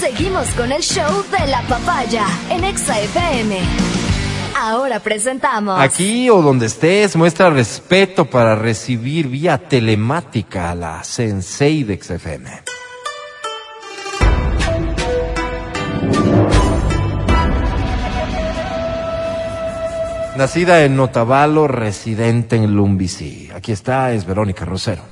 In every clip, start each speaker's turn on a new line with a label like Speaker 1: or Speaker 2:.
Speaker 1: Seguimos con el show de la papaya en Exa FM. Ahora presentamos.
Speaker 2: Aquí o donde estés, muestra respeto para recibir vía telemática a la Sensei de XFM. Nacida en Notavalo, residente en Lumbici. Aquí está, es Verónica Rosero.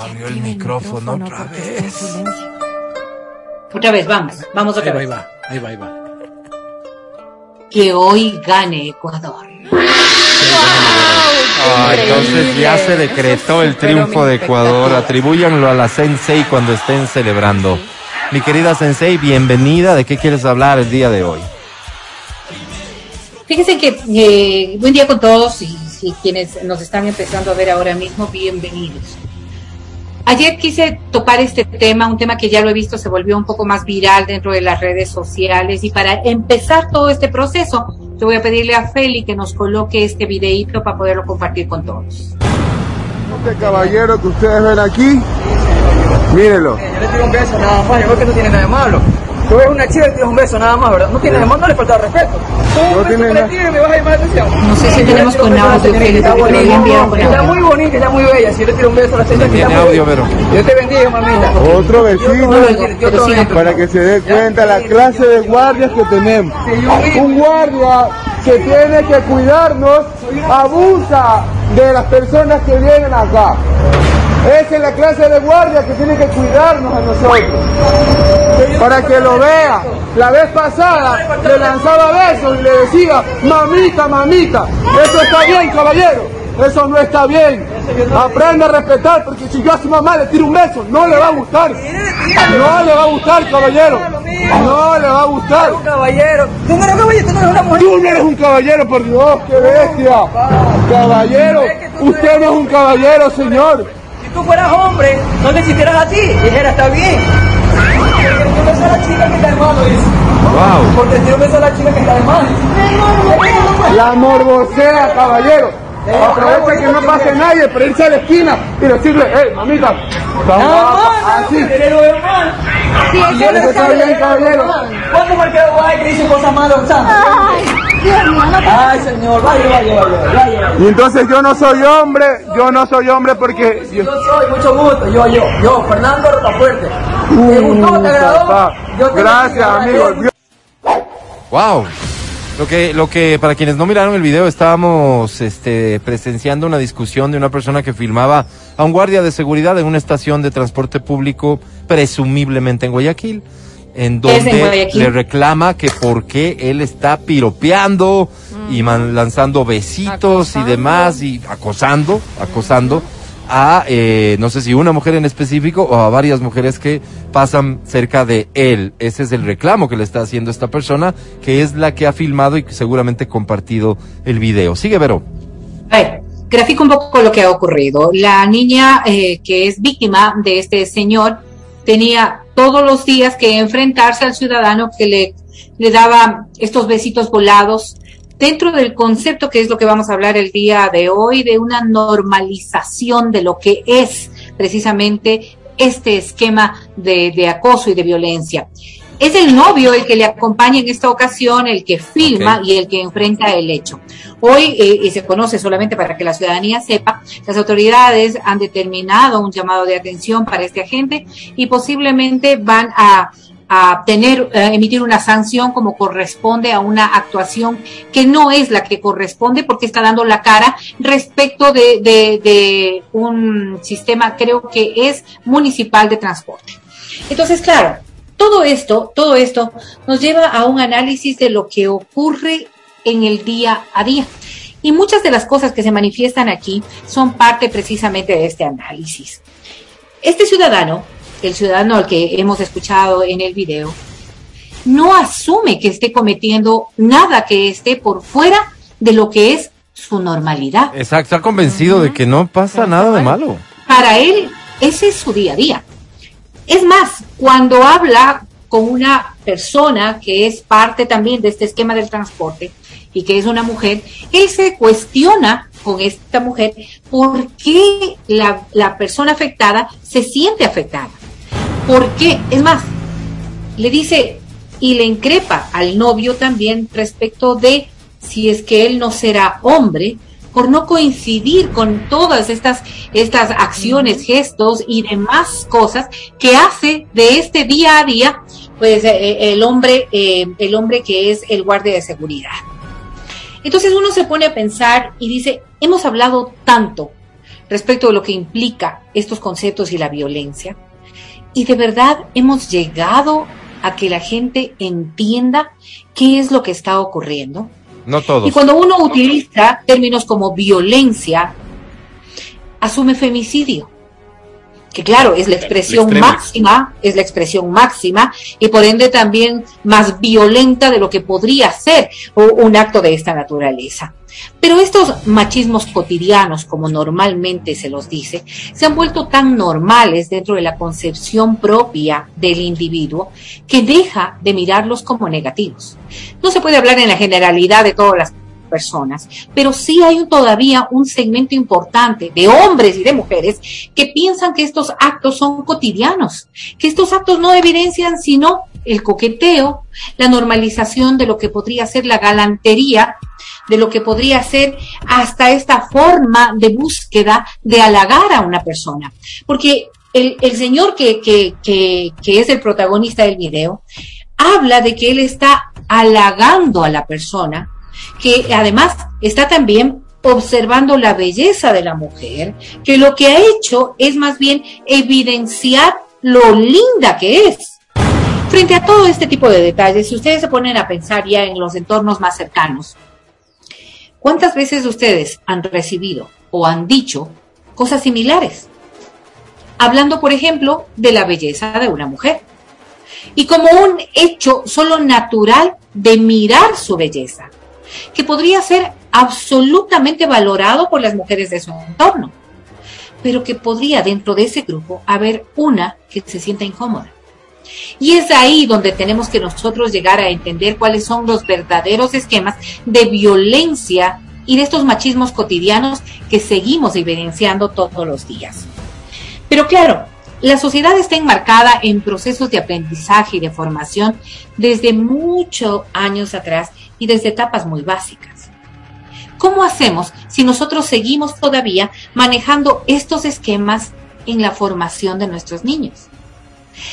Speaker 2: No abrió el micrófono otra vez.
Speaker 3: Otra vez, vamos, vamos
Speaker 4: Ahí
Speaker 3: otra
Speaker 4: va, ahí
Speaker 3: vez.
Speaker 4: va, ahí va, ahí va.
Speaker 3: Que hoy gane Ecuador.
Speaker 2: Ah, entonces ya se decretó el triunfo de Ecuador. Atribúyanlo a la Sensei cuando estén celebrando. Mi querida Sensei, bienvenida. ¿De qué quieres hablar el día de hoy?
Speaker 3: Fíjense que eh, buen día con todos y, y quienes nos están empezando a ver ahora mismo, bienvenidos. Ayer quise tocar este tema, un tema que ya lo he visto se volvió un poco más viral dentro de las redes sociales y para empezar todo este proceso, yo voy a pedirle a Feli que nos coloque este videíto para poderlo compartir con todos.
Speaker 5: Este caballero que ustedes ven aquí, mírenlo.
Speaker 6: Yo le tiro un beso nada más, yo creo que no tiene nada de malo. Tú ves una chica y le tiras un beso nada más, ¿verdad? No tiene nada de malo, no le falta respeto. Tú
Speaker 5: No
Speaker 6: un beso
Speaker 5: tiene
Speaker 6: que le
Speaker 5: nada.
Speaker 6: tires y me vas a llamar la atención.
Speaker 3: No sé si
Speaker 6: Yo
Speaker 3: tenemos con audio,
Speaker 6: que está bonita. Está muy bonita, está muy bella. Si yo le tiro un beso a la señora que
Speaker 2: Tiene audio. Vero.
Speaker 6: Dios te bendiga, mamita.
Speaker 5: Otro vecino
Speaker 3: Pero sigan,
Speaker 5: para que se dé cuenta la clase de guardias que tenemos. Un guardia que tiene que cuidarnos abusa de las personas que vienen acá. Esa es la clase de guardia que tiene que cuidarnos a nosotros. Para que lo vea. La vez pasada le lanzaba besos y le decía, mamita, mamita. Eso está bien, caballero. Eso no está bien. Aprende a respetar porque si yo a su mamá le tiro un beso, no le va a gustar. No le va a gustar, caballero. No le va a gustar.
Speaker 6: Un caballero. Tú no eres un caballero, tú no eres una mujer.
Speaker 5: Tú no eres un caballero, por Dios, qué bestia. Caballero, usted no es un caballero, señor.
Speaker 6: Si tú fueras hombre, no te existieras a ti. Dijera, está bien. Porque le un beso a la chica que está de malo, dice.
Speaker 2: Wow.
Speaker 6: Porque le un beso a la chica que está de malo.
Speaker 5: La morbosea, caballero. Aprovecha que no pase nadie, pero irse a la esquina y decirle, hey, mamita, vamos así.
Speaker 6: Que veo mal.
Speaker 5: Sí, eso está bien, caballero.
Speaker 6: ¿Cuántos marqueros hay que dicen cosas malas, Santos? Ay, señor, vaya, vaya, vaya.
Speaker 5: Y entonces yo no soy hombre, yo no soy hombre porque...
Speaker 6: Yo
Speaker 5: yo-
Speaker 6: soy, mucho gusto, yo, yo, yo, Fernando Rotafuerte. ¿Te gustó, te agradó?
Speaker 5: papá.
Speaker 6: Yo te
Speaker 5: Gracias, amigo.
Speaker 6: Dios.
Speaker 2: Wow. Lo que, lo que, para quienes no miraron el video, estábamos este, presenciando una discusión de una persona que filmaba a un guardia de seguridad en una estación de transporte público, presumiblemente en Guayaquil, en donde le reclama que por qué él está piropeando y man- lanzando besitos y demás y acosando, acosando a, eh, no sé si una mujer en específico o a varias mujeres que pasan cerca de él. Ese es el reclamo que le está haciendo esta persona, que es la que ha filmado y seguramente compartido el video. Sigue, Vero.
Speaker 3: A ver, grafico un poco lo que ha ocurrido. La niña eh, que es víctima de este señor tenía todos los días que enfrentarse al ciudadano que le, daba estos besitos volados dentro del concepto que es lo que vamos a hablar el día de hoy, de una normalización de lo que es precisamente este esquema de acoso y de violencia. Es el novio el que le acompaña en esta ocasión, el que filma y el que enfrenta el hecho. Hoy, eh, y se conoce solamente para que la ciudadanía sepa, las autoridades han determinado un llamado de atención para este agente y posiblemente van a, a tener, eh, emitir una sanción como corresponde a una actuación que no es la que corresponde porque está dando la cara respecto de, de, de un sistema, creo que es municipal de transporte. Entonces, claro, todo esto, todo esto nos lleva a un análisis de lo que ocurre en el día a día. Y muchas de las cosas que se manifiestan aquí son parte precisamente de este análisis. Este ciudadano, el ciudadano al que hemos escuchado en el video, no asume que esté cometiendo nada que esté por fuera de lo que es su normalidad.
Speaker 2: Exacto, está convencido de que no pasa nada de malo.
Speaker 3: Para él, ese es su día a día. Es más, cuando habla con una persona que es parte también de este esquema del transporte y que es una mujer, él se cuestiona con esta mujer por qué la, la persona afectada se siente afectada. ¿Por qué? Es más, le dice y le increpa al novio también respecto de si es que él no será hombre por no coincidir con todas estas, estas acciones, gestos y demás cosas que hace de este día a día, pues eh, eh, el hombre, eh, el hombre que es el guardia de seguridad. Entonces uno se pone a pensar y dice, hemos hablado tanto respecto de lo que implica estos conceptos y la violencia, y de verdad hemos llegado a que la gente entienda qué es lo que está ocurriendo. Y cuando uno utiliza términos como violencia, asume femicidio. Que claro, es la expresión máxima, es la expresión máxima y por ende también más violenta de lo que podría ser un acto de esta naturaleza. Pero estos machismos cotidianos, como normalmente se los dice, se han vuelto tan normales dentro de la concepción propia del individuo que deja de mirarlos como negativos. No se puede hablar en la generalidad de todas las personas, pero sí hay todavía un segmento importante de hombres y de mujeres que piensan que estos actos son cotidianos, que estos actos no evidencian sino el coqueteo, la normalización de lo que podría ser la galantería, de lo que podría ser hasta esta forma de búsqueda de halagar a una persona. Porque el, señor que, que es el protagonista del video habla de que él está halagando a la persona, que además está también observando la belleza de la mujer, que lo que ha hecho es más bien evidenciar lo linda que es. Frente a todo este tipo de detalles, si ustedes se ponen a pensar ya en los entornos más cercanos, ¿cuántas veces ustedes han recibido o han dicho cosas similares? Hablando, por ejemplo, de la belleza de una mujer. Y como un hecho solo natural de mirar su belleza, que podría ser absolutamente valorado por las mujeres de su entorno, pero que podría dentro de ese grupo haber una que se sienta incómoda. Y es ahí donde tenemos que nosotros llegar a entender cuáles son los verdaderos esquemas de violencia y de estos machismos cotidianos que seguimos evidenciando todos los días. Pero claro, la sociedad está enmarcada en procesos de aprendizaje y de formación desde muchos años atrás y desde etapas muy básicas. ¿Cómo hacemos si nosotros seguimos todavía manejando estos esquemas en la formación de nuestros niños?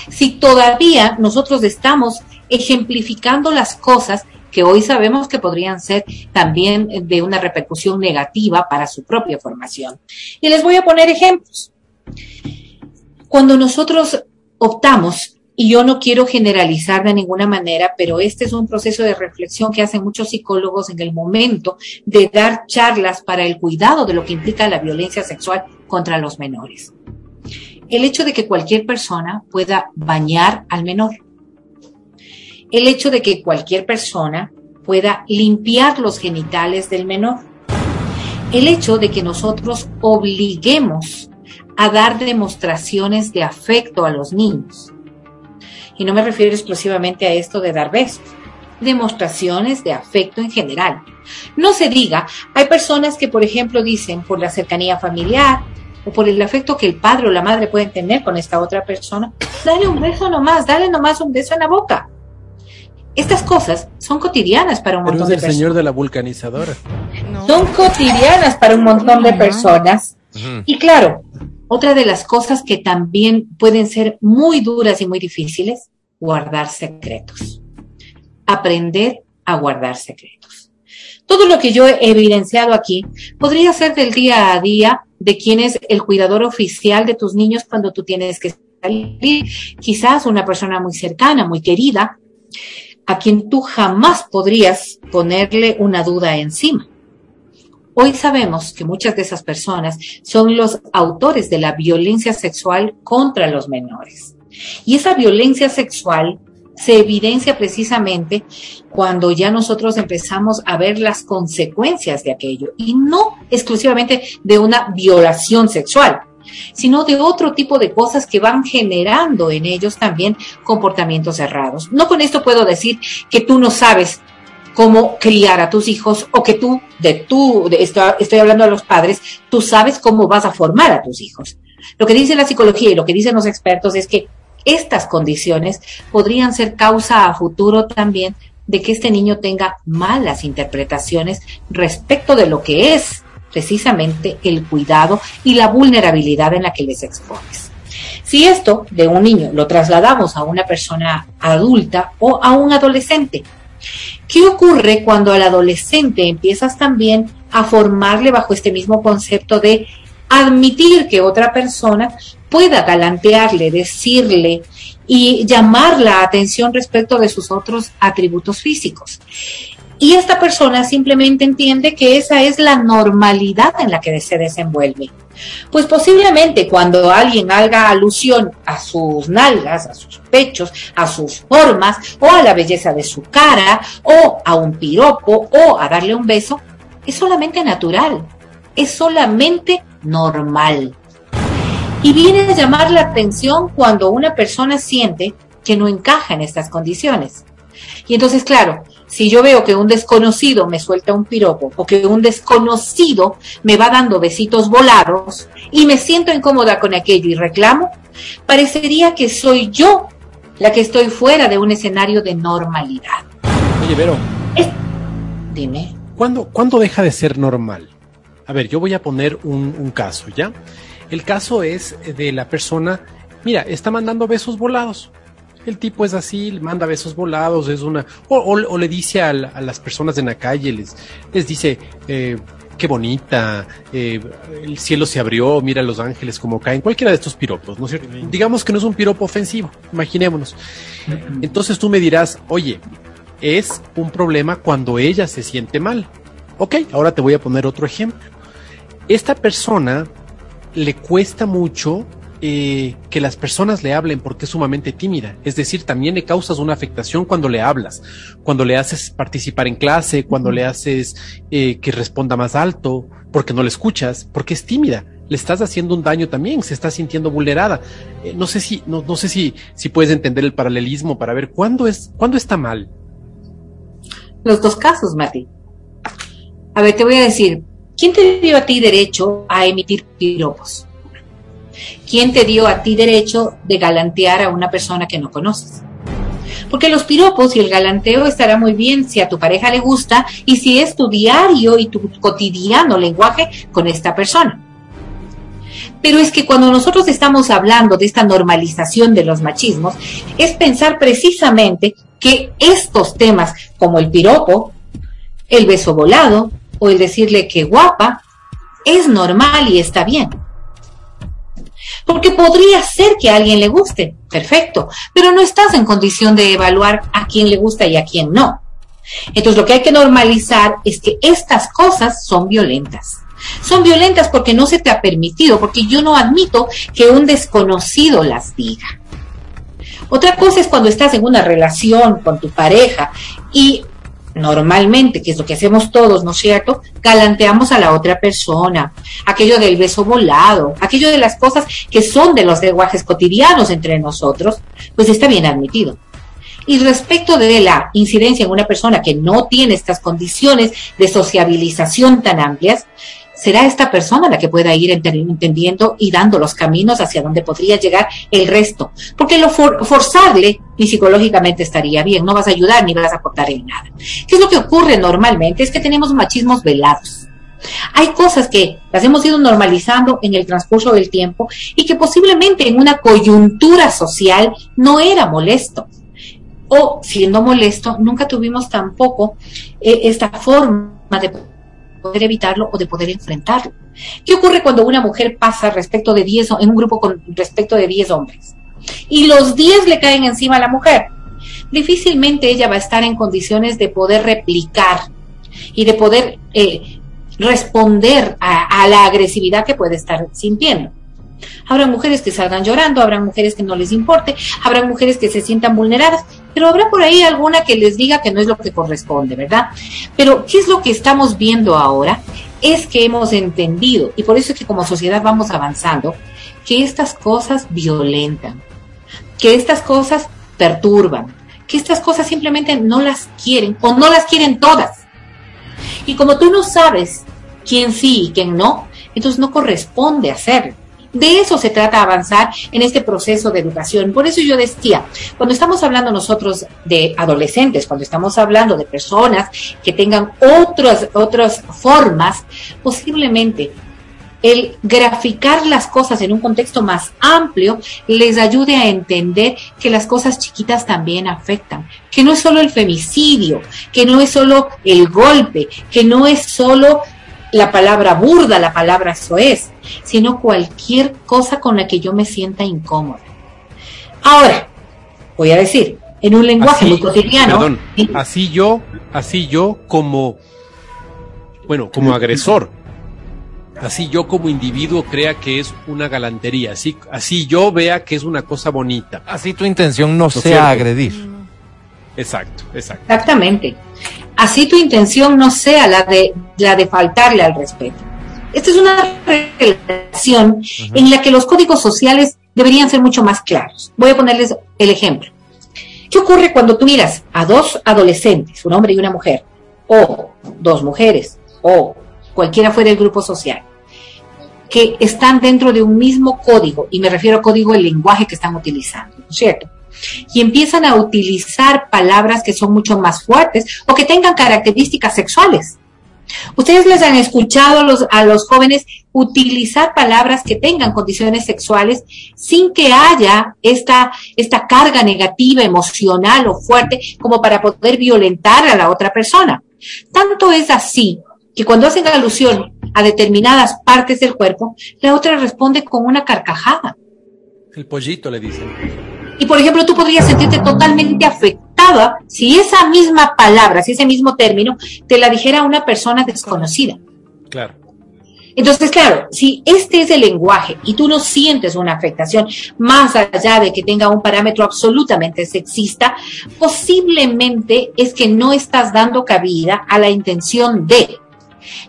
Speaker 3: Si todavía nosotros estamos ejemplificando las cosas que hoy sabemos que podrían ser también de una repercusión negativa para su propia formación. Y les voy a poner ejemplos. Cuando nosotros optamos, y yo no quiero generalizar de ninguna manera, pero este es un proceso de reflexión que hacen muchos psicólogos en el momento de dar charlas para el cuidado de lo que implica la violencia sexual contra los menores. El hecho de que cualquier persona pueda bañar al menor. El hecho de que cualquier persona pueda limpiar los genitales del menor. El hecho de que nosotros obliguemos a dar demostraciones de afecto a los niños. Y no me refiero exclusivamente a esto de dar besos, demostraciones de afecto en general. No se diga, hay personas que, por ejemplo, dicen por la cercanía familiar o por el afecto que el padre o la madre pueden tener con esta otra persona, dale un beso nomás, dale nomás un beso en la boca. Estas cosas son cotidianas para un
Speaker 4: Pero
Speaker 3: montón
Speaker 4: es
Speaker 3: de
Speaker 4: el señor
Speaker 3: personas.
Speaker 4: de la vulcanizadora.
Speaker 3: Son cotidianas para un montón de personas. Y claro, otra de las cosas que también pueden ser muy duras y muy difíciles, guardar secretos. Aprender a guardar secretos. Todo lo que yo he evidenciado aquí podría ser del día a día de quién es el cuidador oficial de tus niños cuando tú tienes que salir. Quizás una persona muy cercana, muy querida, a quien tú jamás podrías ponerle una duda encima. Hoy sabemos que muchas de esas personas son los autores de la violencia sexual contra los menores. Y esa violencia sexual se evidencia precisamente cuando ya nosotros empezamos a ver las consecuencias de aquello y no exclusivamente de una violación sexual, sino de otro tipo de cosas que van generando en ellos también comportamientos errados. No con esto puedo decir que tú no sabes cómo criar a tus hijos o que tú, de tú, de, estoy, estoy hablando a los padres, tú sabes cómo vas a formar a tus hijos. Lo que dice la psicología y lo que dicen los expertos es que estas condiciones podrían ser causa a futuro también de que este niño tenga malas interpretaciones respecto de lo que es precisamente el cuidado y la vulnerabilidad en la que les expones. Si esto de un niño lo trasladamos a una persona adulta o a un adolescente, ¿qué ocurre cuando al adolescente empiezas también a formarle bajo este mismo concepto de admitir que otra persona pueda galantearle, decirle y llamar la atención respecto de sus otros atributos físicos. Y esta persona simplemente entiende que esa es la normalidad en la que se desenvuelve. Pues posiblemente cuando alguien haga alusión a sus nalgas, a sus pechos, a sus formas, o a la belleza de su cara, o a un piropo, o a darle un beso, es solamente natural, es solamente normal. Y viene a llamar la atención cuando una persona siente que no encaja en estas condiciones. Y entonces, claro, si yo veo que un desconocido me suelta un piropo o que un desconocido me va dando besitos volados y me siento incómoda con aquello y reclamo, parecería que soy yo la que estoy fuera de un escenario de normalidad.
Speaker 4: Oye, Vero.
Speaker 3: Dime.
Speaker 4: ¿Cuándo, ¿Cuándo deja de ser normal? A ver, yo voy a poner un, un caso, ¿ya? El caso es de la persona, mira, está mandando besos volados. El tipo es así, manda besos volados, es una... O, o, o le dice a, a, las personas en la calle, les, les dice, eh, qué bonita, eh, el cielo se abrió, mira los ángeles como caen, cualquiera de estos piropos, ¿no es cierto? Digamos que no es un piropo ofensivo, imaginémonos. Entonces tú me dirás, oye, es un problema cuando ella se siente mal. Ok, ahora te voy a poner otro ejemplo. Esta persona le cuesta mucho eh, que las personas le hablen porque es sumamente tímida. Es decir, también le causas una afectación cuando le hablas, cuando le haces participar en clase, cuando le haces eh, que responda más alto, porque no le escuchas, porque es tímida. Le estás haciendo un daño también, se está sintiendo vulnerada. Eh, no sé si, no, no sé si, si puedes entender el paralelismo para ver cuándo es, cuándo está mal.
Speaker 3: Los dos casos, Mati. A ver, te voy a decir, ¿quién te dio a ti derecho a emitir piropos? ¿Quién te dio a ti derecho de galantear a una persona que no conoces? Porque los piropos y el galanteo estará muy bien si a tu pareja le gusta y si es tu diario y tu cotidiano lenguaje con esta persona. Pero es que cuando nosotros estamos hablando de esta normalización de los machismos, es pensar precisamente que estos temas como el piropo, el beso volado o el decirle que guapa, es normal y está bien. Porque podría ser que a alguien le guste, perfecto, pero no estás en condición de evaluar a quién le gusta y a quién no. Entonces lo que hay que normalizar es que estas cosas son violentas. Son violentas porque no se te ha permitido, porque yo no admito que un desconocido las diga. Otra cosa es cuando estás en una relación con tu pareja y normalmente, que es lo que hacemos todos, ¿no es cierto? Galanteamos a la otra persona, aquello del beso volado, aquello de las cosas que son de los lenguajes cotidianos entre nosotros, pues está bien admitido. Y respecto de la incidencia en una persona que no tiene estas condiciones de sociabilización tan amplias, será esta persona la que pueda ir entendiendo y dando los caminos hacia donde podría llegar el resto. Porque lo for forzarle ni psicológicamente estaría bien, no vas a ayudar ni vas a aportar en nada. ¿Qué es lo que ocurre normalmente? Es que tenemos machismos velados. Hay cosas que las hemos ido normalizando en el transcurso del tiempo y que posiblemente en una coyuntura social no era molesto. O siendo molesto, nunca tuvimos tampoco eh, esta forma de poder evitarlo o de poder enfrentarlo. ¿Qué ocurre cuando una mujer pasa respecto de 10 en un grupo con respecto de 10 hombres? Y los 10 le caen encima a la mujer. Difícilmente ella va a estar en condiciones de poder replicar y de poder eh, responder a, a la agresividad que puede estar sintiendo. Habrá mujeres que salgan llorando, habrá mujeres que no les importe, habrá mujeres que se sientan vulneradas, pero habrá por ahí alguna que les diga que no es lo que corresponde, ¿verdad? Pero, ¿qué es lo que estamos viendo ahora? Es que hemos entendido, y por eso es que como sociedad vamos avanzando, que estas cosas violentan, que estas cosas perturban, que estas cosas simplemente no las quieren o no las quieren todas. Y como tú no sabes quién sí y quién no, entonces no corresponde hacerlo. De eso se trata avanzar en este proceso de educación. Por eso yo decía, cuando estamos hablando nosotros de adolescentes, cuando estamos hablando de personas que tengan otras, otras formas, posiblemente el graficar las cosas en un contexto más amplio les ayude a entender que las cosas chiquitas también afectan, que no es solo el femicidio, que no es solo el golpe, que no es solo la palabra burda, la palabra soez, sino cualquier cosa con la que yo me sienta incómoda. Ahora, voy a decir, en un lenguaje muy cotidiano.
Speaker 4: Perdón, así yo, así yo como, bueno, como agresor, así yo como individuo crea que es una galantería, así, así yo vea que es una cosa bonita.
Speaker 2: Así tu intención no, sea agredir.
Speaker 4: Exacto, exacto.
Speaker 3: Exactamente. Así tu intención no sea la de, la de faltarle al respeto. Esta es una relación en la que los códigos sociales deberían ser mucho más claros. Voy a ponerles el ejemplo. ¿Qué ocurre cuando tú miras a dos adolescentes, un hombre y una mujer, o dos mujeres, o cualquiera fuera el grupo social, que están dentro de un mismo código, y me refiero a código del lenguaje que están utilizando, ¿no es cierto? Y empiezan a utilizar palabras que son mucho más fuertes o que tengan características sexuales. Ustedes les han escuchado a los, jóvenes utilizar palabras que tengan condiciones sexuales sin que haya esta, esta carga negativa, emocional o fuerte como para poder violentar a la otra persona. Tanto es así que cuando hacen alusión a determinadas partes del cuerpo, la otra responde con una carcajada.
Speaker 4: El pollito le dicen.
Speaker 3: Y por ejemplo, tú podrías sentirte totalmente afectada si esa misma palabra, si ese mismo término, te la dijera una persona desconocida.
Speaker 4: Claro.
Speaker 3: Entonces, claro, si este es el lenguaje y tú no sientes una afectación más allá de que tenga un parámetro absolutamente sexista, posiblemente es que no estás dando cabida a la intención de.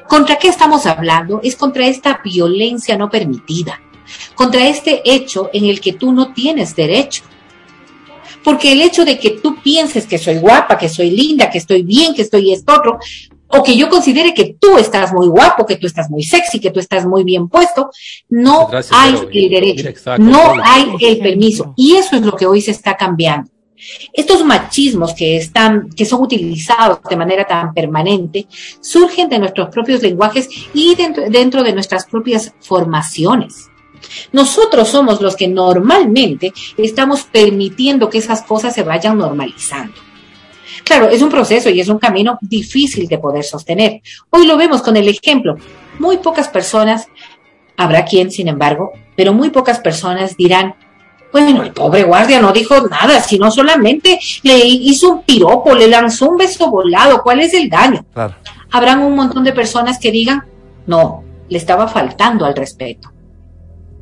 Speaker 3: ¿Contra qué estamos hablando? Es contra esta violencia no permitida, contra este hecho en el que tú no tienes derecho. Porque el hecho de que tú pienses que soy guapa, que soy linda, que estoy bien, que estoy esto otro, o que yo considere que tú estás muy guapo, que tú estás muy sexy, que tú estás muy bien puesto, no hay el derecho, no hay el permiso. Y eso es lo que hoy se está cambiando. Estos machismos que están, que son utilizados de manera tan permanente, surgen de nuestros propios lenguajes y dentro, dentro de nuestras propias formaciones. Nosotros somos los que normalmente estamos permitiendo que esas cosas se vayan normalizando. Claro, es un proceso y es un camino difícil de poder sostener. Hoy lo vemos con el ejemplo. Muy pocas personas, habrá quien, sin embargo, pero muy pocas personas dirán, bueno, el pobre guardia no dijo nada, sino solamente le hizo un piropo, le lanzó un beso volado. ¿Cuál es el daño?
Speaker 2: Claro.
Speaker 3: Habrán un montón de personas que digan, no, le estaba faltando al respeto.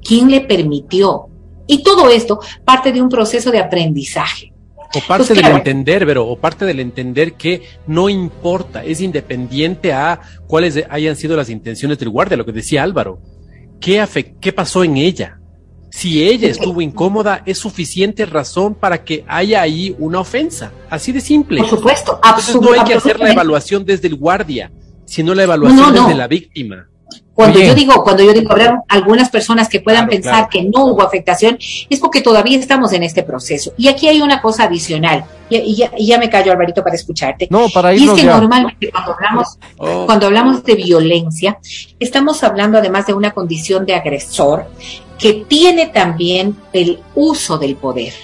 Speaker 3: ¿Quién le permitió? Y todo esto parte de un proceso de aprendizaje.
Speaker 4: O parte pues del entender, pero o parte del entender que no importa, es independiente a cuáles hayan sido las intenciones del guardia, lo que decía Álvaro. ¿Qué, qué pasó en ella? Si ella estuvo incómoda, es suficiente razón para que haya ahí una ofensa. Así de simple.
Speaker 3: Por supuesto,
Speaker 4: Entonces no hay que hacer la evaluación desde el guardia, sino la evaluación desde la víctima.
Speaker 3: Cuando yo digo, cuando yo digo, habrá algunas personas que puedan pensar que no hubo afectación, es porque todavía estamos en este proceso. Y aquí hay una cosa adicional, y, ya, me callo, Alvarito, para escucharte.
Speaker 2: No, para
Speaker 3: Y es que normalmente cuando hablamos, oh. cuando hablamos de violencia, estamos hablando además de una condición de agresor que tiene también el uso del poder.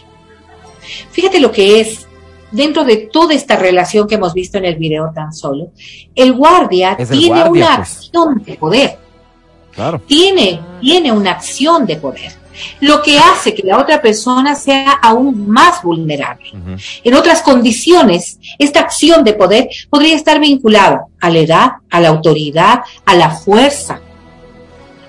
Speaker 3: Fíjate lo que es dentro de toda esta relación que hemos visto en el video tan solo, el guardia tiene una pues. acción de poder. Tiene, tiene una acción de poder. Lo que hace que la otra persona sea aún más vulnerable. En otras condiciones, esta acción de poder podría estar vinculada a la edad, a la autoridad, a la fuerza,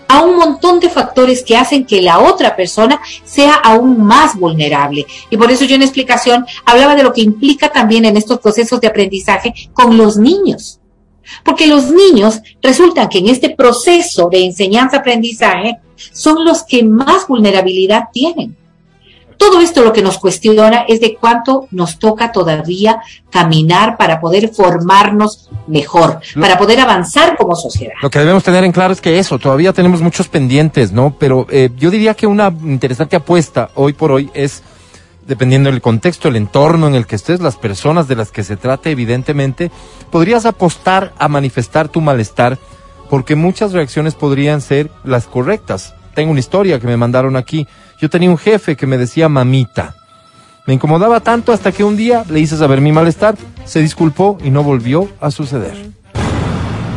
Speaker 3: a un montón de factores que hacen que la otra persona sea aún más vulnerable. Y por eso yo en explicación hablaba de lo que implica también en estos procesos de aprendizaje con los niños. Porque los niños resultan que en este proceso de enseñanza-aprendizaje son los que más vulnerabilidad tienen. Todo esto lo que nos cuestiona es de cuánto nos toca todavía caminar para poder formarnos mejor, para poder avanzar como sociedad.
Speaker 2: Lo que debemos tener en claro es que eso, todavía tenemos muchos pendientes, ¿no? Pero eh, yo diría que una interesante apuesta hoy por hoy es, dependiendo del contexto, el entorno en el que estés, las personas de las que se trate, evidentemente, podrías apostar a manifestar tu malestar, porque muchas reacciones podrían ser las correctas. Tengo una historia que me mandaron aquí. Yo tenía un jefe que me decía mamita. Me incomodaba tanto hasta que un día le hice saber mi malestar, se disculpó y no volvió a suceder.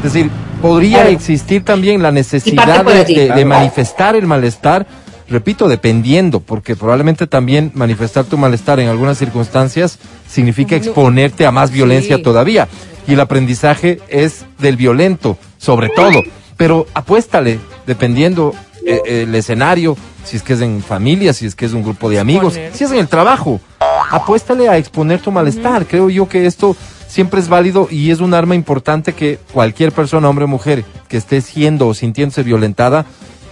Speaker 2: Es decir, podría existir también la necesidad de- de manifestar el malestar, repito, dependiendo, porque probablemente también manifestar tu malestar en algunas circunstancias significa exponerte a más violencia
Speaker 7: Sí.
Speaker 2: todavía. Y el aprendizaje es del violento, sobre todo. Pero apuéstale, dependiendo eh, el escenario, si es que es en familia, si es que es un grupo de amigos,
Speaker 7: Exponer.
Speaker 2: si es en el trabajo, apuéstale a exponer tu malestar. Creo yo que esto siempre es válido y es un arma importante que cualquier persona, hombre o mujer, que esté siendo o sintiéndose violentada,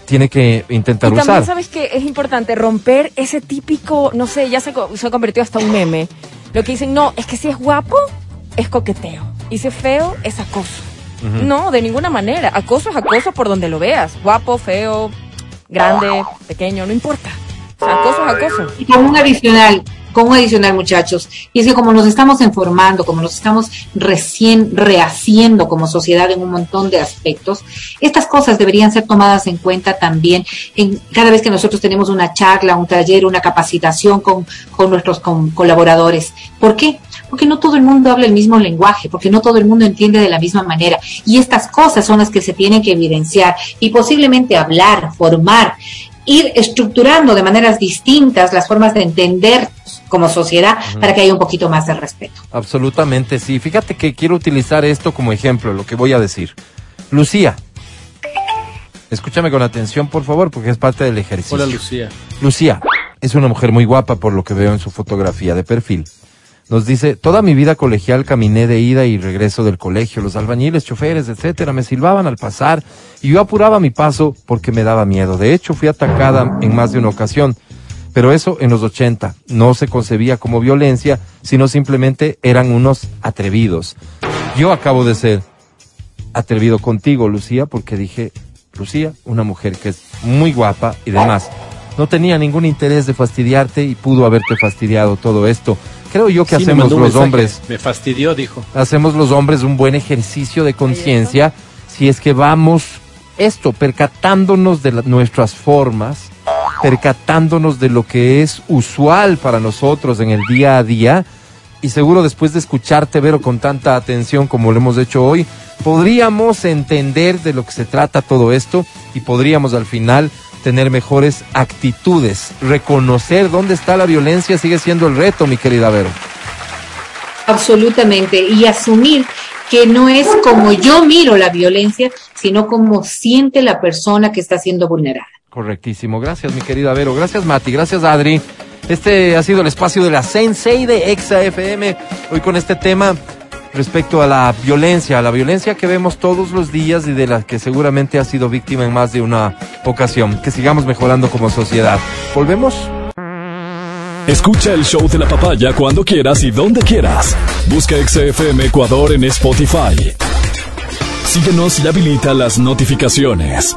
Speaker 2: tiene que intentar
Speaker 7: Y también
Speaker 2: usar.
Speaker 7: sabes que es importante romper ese típico, no sé, ya se, co- se ha convertido hasta un meme. Lo que dicen, no, es que si es guapo, es coqueteo. Y si es feo, es acoso. No, de ninguna manera. Acoso es acoso por donde lo veas. Guapo, feo, grande, pequeño, no importa. O sea, acoso es acoso.
Speaker 3: Y con un adicional, con un adicional, muchachos, y es que como nos estamos informando, como nos estamos recién rehaciendo como sociedad en un montón de aspectos, estas cosas deberían ser tomadas en cuenta también en cada vez que nosotros tenemos una charla, un taller, una capacitación con, con nuestros colaboradores. ¿Por qué? Porque no todo el mundo habla el mismo lenguaje, porque no todo el mundo entiende de la misma manera. Y estas cosas son las que se tienen que evidenciar y posiblemente hablar, formar ir estructurando de maneras distintas las formas de entender como sociedad para que haya un poquito más de respeto.
Speaker 2: Absolutamente, sí. Fíjate que quiero utilizar esto como ejemplo, lo que voy a decir. Lucía, escúchame con atención, por favor, porque es parte del ejercicio.
Speaker 4: Hola Lucía.
Speaker 2: Lucía es una mujer muy guapa por lo que veo en su fotografía de perfil. Nos dice, toda mi vida colegial caminé de ida y regreso del colegio, los albañiles, choferes, etcétera, me silbaban al pasar y yo apuraba mi paso porque me daba miedo. De hecho, fui atacada en más de una ocasión. Pero eso en los 80 no se concebía como violencia, sino simplemente eran unos atrevidos. Yo acabo de ser atrevido contigo, Lucía, porque dije, Lucía, una mujer que es muy guapa y demás, no tenía ningún interés de fastidiarte y pudo haberte fastidiado todo esto. Creo yo que
Speaker 4: Sí,
Speaker 2: hacemos los
Speaker 4: mensaje.
Speaker 2: hombres
Speaker 4: Me fastidió, dijo.
Speaker 2: hacemos los hombres un buen ejercicio de conciencia si es que vamos esto, percatándonos de la- nuestras formas, percatándonos de lo que es usual para nosotros en el día a día. Y seguro después de escucharte, Vero, con tanta atención como lo hemos hecho hoy, podríamos entender de lo que se trata todo esto y podríamos al final tener mejores actitudes. Reconocer dónde está la violencia sigue siendo el reto, mi querida Vero.
Speaker 3: Absolutamente. Y asumir que no es como yo miro la violencia, sino como siente la persona que está siendo vulnerada.
Speaker 2: Correctísimo. Gracias, mi querida Vero. Gracias, Mati. Gracias, Adri. Este ha sido el espacio de la Sensei de Exa FM. Hoy con este tema respecto a la violencia, a la violencia que vemos todos los días y de la que seguramente ha sido víctima en más de una ocasión. Que sigamos mejorando como sociedad. Volvemos.
Speaker 8: Escucha el show de la papaya cuando quieras y donde quieras. Busca XFM Ecuador en Spotify. Síguenos y habilita las notificaciones.